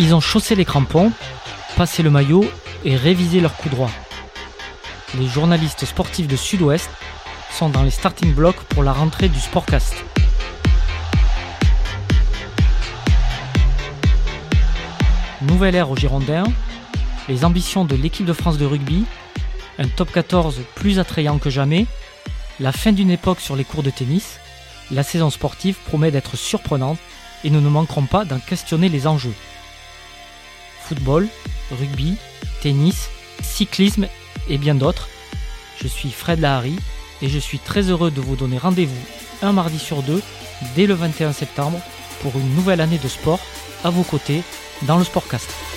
Ils ont chaussé les crampons, passé le maillot et révisé leur coup droit. Les journalistes sportifs de Sud-Ouest sont dans les starting blocks pour la rentrée du Sportcast. Nouvelle ère aux Girondins, les ambitions de l'équipe de France de rugby, un top 14 plus attrayant que jamais, la fin d'une époque sur les cours de tennis, la saison sportive promet d'être surprenante et nous ne manquerons pas d'en questionner les enjeux. Football, rugby, tennis, cyclisme et bien d'autres. Je suis Fred Lahari et je suis très heureux de vous donner rendez-vous un mardi sur deux dès le 21 septembre pour une nouvelle année de sport à vos côtés dans le Sportcast.